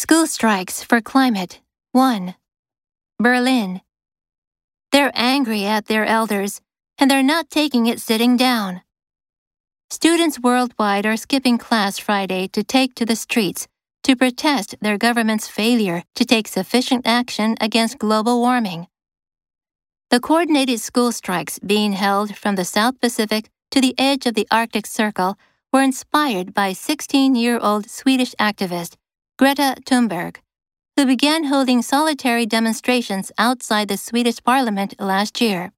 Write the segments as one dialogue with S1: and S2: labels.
S1: School strikes for climate. 1. Berlin. They're angry at their elders, and they're not taking it sitting down. Students worldwide are skipping class Friday to take to the streets to protest their government's failure to take sufficient action against global warming. The coordinated school strikes being held from the South Pacific to the edge of the Arctic Circle were inspired by 16 year old Swedish activist Greta Thunberg, who began holding solitary demonstrations outside the Swedish parliament last year.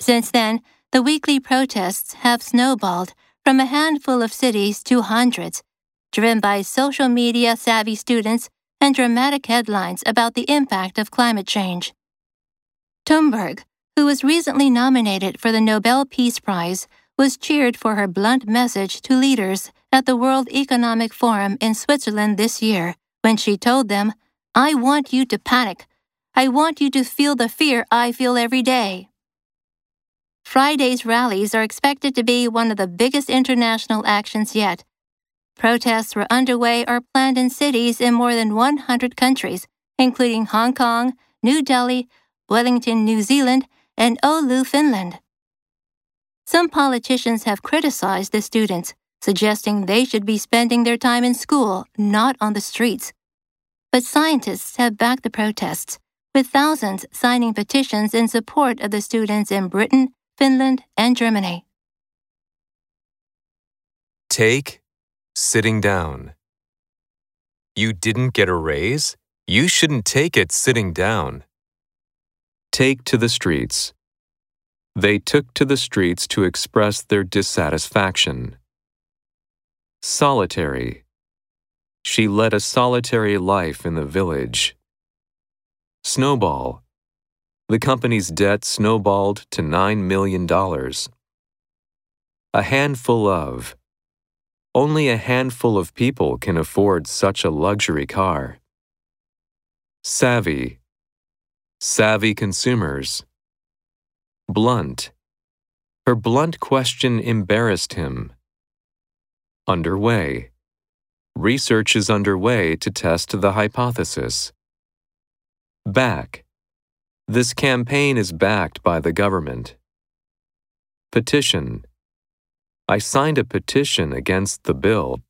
S1: Since then, the weekly protests have snowballed from a handful of cities to hundreds, driven by social media savvy students and dramatic headlines about the impact of climate change. Thunberg, who was recently nominated for the Nobel Peace Prize, was cheered for her blunt message to leaders at the World Economic Forum in Switzerland this year when she told them, I want you to panic. I want you to feel the fear I feel every day. Friday's rallies are expected to be one of the biggest international actions yet. Protests were underway or planned in cities in more than 100 countries, including Hong Kong, New Delhi, Wellington, New Zealand, and Oulu, Finland. Some politicians have criticized the students, suggesting they should be spending their time in school, not on the streets. But scientists have backed the protests, with thousands signing petitions in support of the students in Britain, Finland, and Germany.
S2: Take sitting down. You didn't get a raise? You shouldn't take it sitting down. Take to the streets. They took to the streets to express their dissatisfaction. Solitary. She led a solitary life in the village. Snowball. The company's debt snowballed to $9 million. A handful of. Only a handful of people can afford such a luxury car. Savvy. Savvy consumers. Blunt. Her blunt question embarrassed him. Underway. Research is underway to test the hypothesis. Back. This campaign is backed by the government. Petition. I signed a petition against the bill